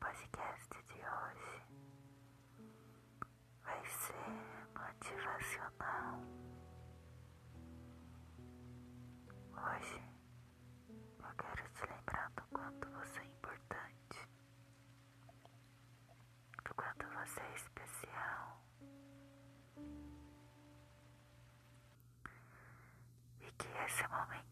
podcast de hoje vai ser motivacional. Hoje eu quero te lembrar do quanto você é importante, do quanto você é especial. E que esse momento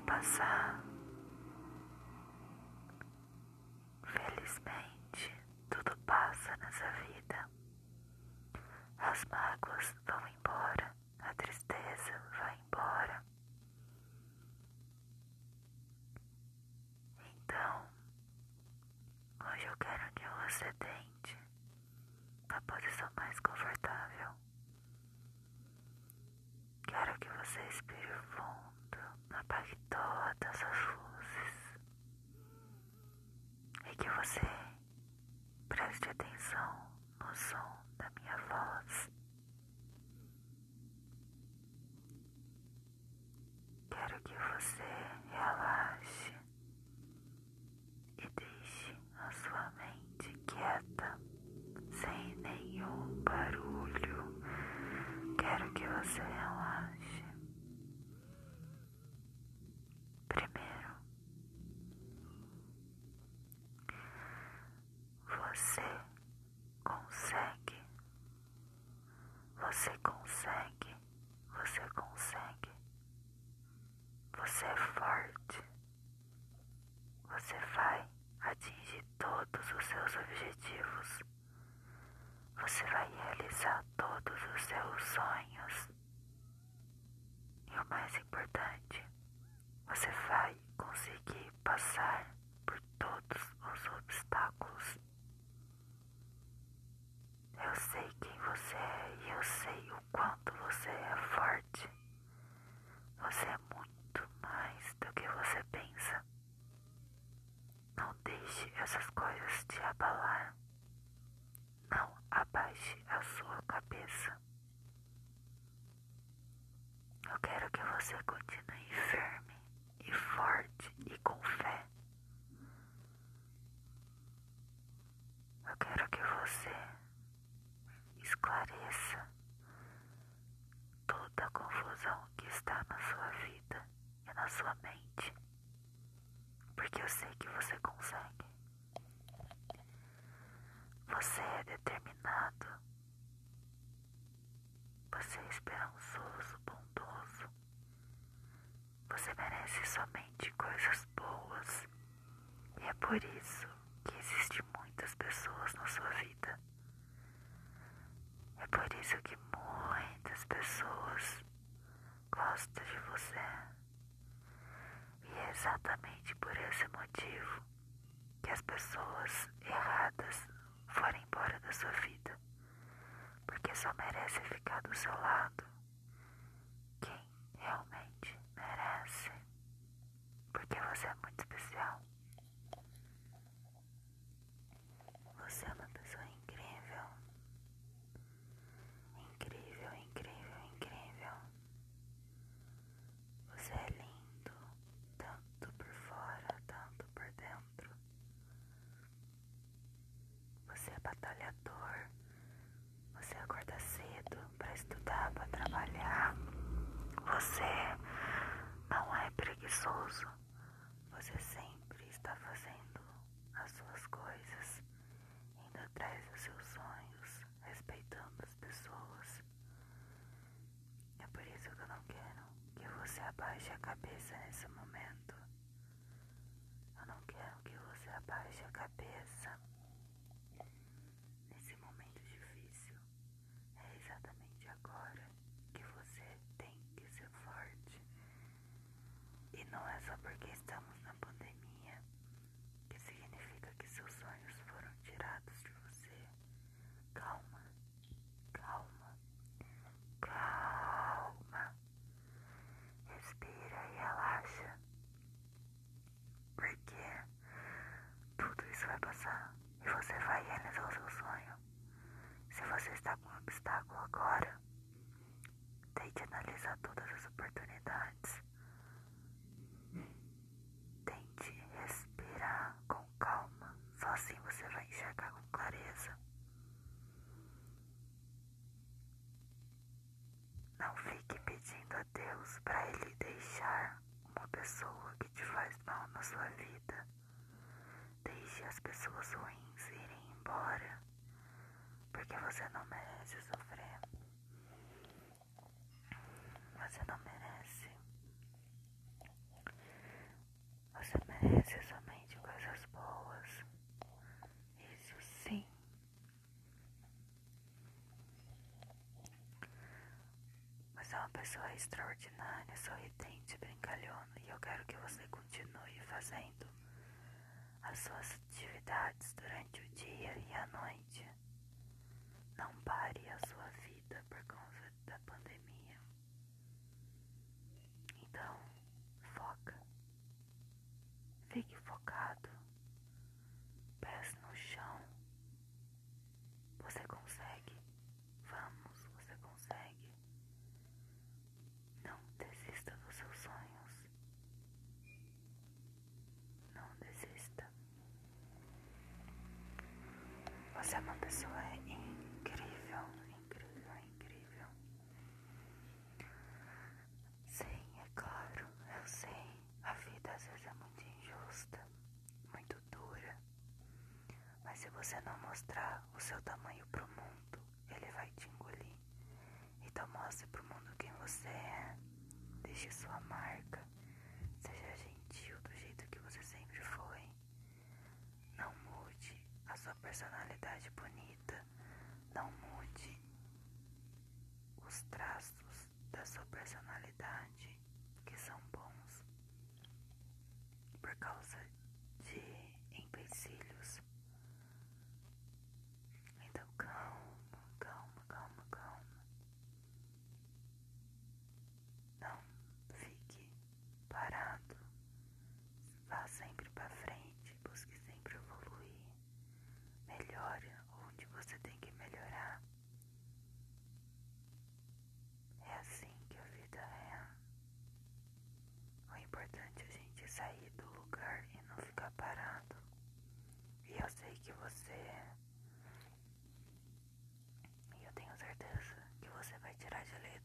vai passar. Felizmente, tudo passa nessa vida. As mágoas vão embora, a tristeza vai embora. Então, hoje eu quero que você tente na posição mais confortável. Quero que você expire fundo, кто-то зашел você deixe essas coisas te abalar. Não abaixe a sua cabeça. Eu quero que você continue firme e forte e com fé. Eu quero que você esclareça toda a confusão que está na sua vida e na sua mente, porque eu sei que você consegue. Você é determinado. Você é esperançoso, bondoso. Você merece somente coisas boas. E é por isso que existem muitas pessoas na sua vida. É por isso que muitas pessoas gostam de você. Exatamente por esse motivo que as pessoas erradas foram embora da sua vida. Porque só merece ficar do seu lado quem realmente merece. Porque você é muito especial. Você é uma pessoa incrível. Incrível, incrível, incrível. Você é lindo, tanto por fora, tanto por dentro. Você é batalhador. Você acorda cedo para estudar, para trabalhar. Você não é preguiçoso. Você sempre está fazendo as suas coisas, indo atrás dos seus sonhos, respeitando as pessoas. É por isso que eu não quero que você abaixe a cabeça nesse momento. Eu não quero que você abaixe a cabeça nesse momento difícil. É exatamente agora que você tem que ser forte. E não é só porque estamos na pandemia que significa que seus sonhos foram tirados de você. Calma, calma, calma. Respira e relaxa. Porque tudo isso vai passar e você vai realizar o seu sonho. Se você está com um obstáculo, pedindo a Deus para Ele deixar uma pessoa que te faz mal na sua vida. Deixe as pessoas ruins irem embora, porque você não merece sofrer. Você não merece. Você merece somente coisas boas. Isso sim. Você é uma pessoa extraordinária, sorridente, brincalhona e eu quero que você continue fazendo as suas atividades durante o dia e a noite. Não pare a sua vida por causa da pandemia. Então, foca. Fique focado. Pés no chão. Você consegue. Vamos, você consegue. Não desista dos seus sonhos. Não desista. Você é uma pessoa incrível, incrível, incrível. Sim, é claro, eu sei. A vida às vezes é muito injusta, muito dura. Mas se você não mostrar o seu tamanho pro mundo, ele vai te engolir. Então mostre pro mundo quem você é. Deixe sua marca. Seja gentil do jeito que você sempre foi. Não mude a sua personalidade bonita. Não mude os traços da sua personalidade que são bons por causa de empecilhos. Então calma, calma, calma, calma. Não fique parado. Vá sempre para frente, busque sempre evoluir. Melhore onde você tem que melhorar. É assim que a vida é. O importante é a gente sair do lugar e não ficar parado. E eu sei que você. E eu tenho certeza que você vai tirar de letra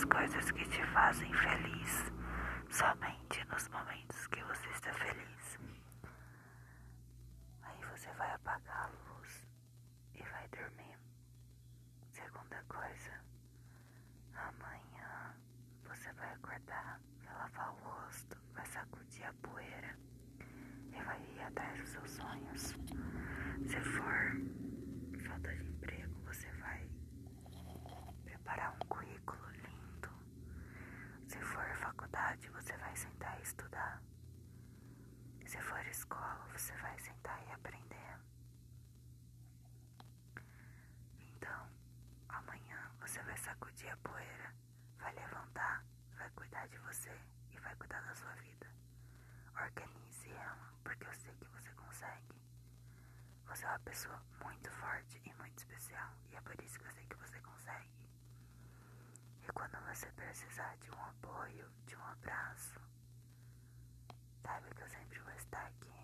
as coisas que te fazem feliz somente nos momentos que você está feliz. Aí você vai apagar a luz e vai dormir. Segunda coisa, amanhã você vai acordar, vai lavar o rosto, vai sacudir a poeira e vai ir atrás dos seus sonhos. Se for estudar. Se for escola, você vai sentar e aprender. Então, amanhã você vai sacudir a poeira, vai levantar, vai cuidar de você e vai cuidar da sua vida. Organize ela, porque eu sei que você consegue. Você é uma pessoa muito forte e muito especial, e é por isso que eu sei que você consegue. E quando você precisar de um apoio, de um abraço, saiba que eu sempre vou estar aqui